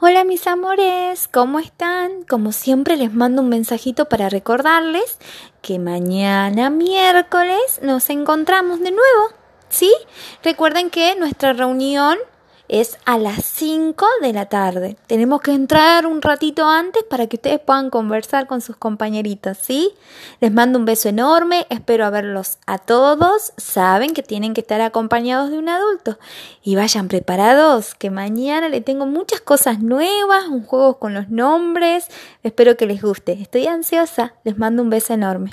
Hola mis amores, ¿cómo están? Como siempre les mando un mensajito para recordarles que mañana miércoles nos encontramos de nuevo, ¿sí? Recuerden que nuestra reunión es a las 5 de la tarde. Tenemos que entrar un ratito antes para que ustedes puedan conversar con sus compañeritos, ¿sí? Les mando un beso enorme, espero a verlos a todos. Saben que tienen que estar acompañados de un adulto. Y vayan preparados, que mañana le tengo muchas cosas nuevas, un juego con los nombres. Espero que les guste. Estoy ansiosa. Les mando un beso enorme.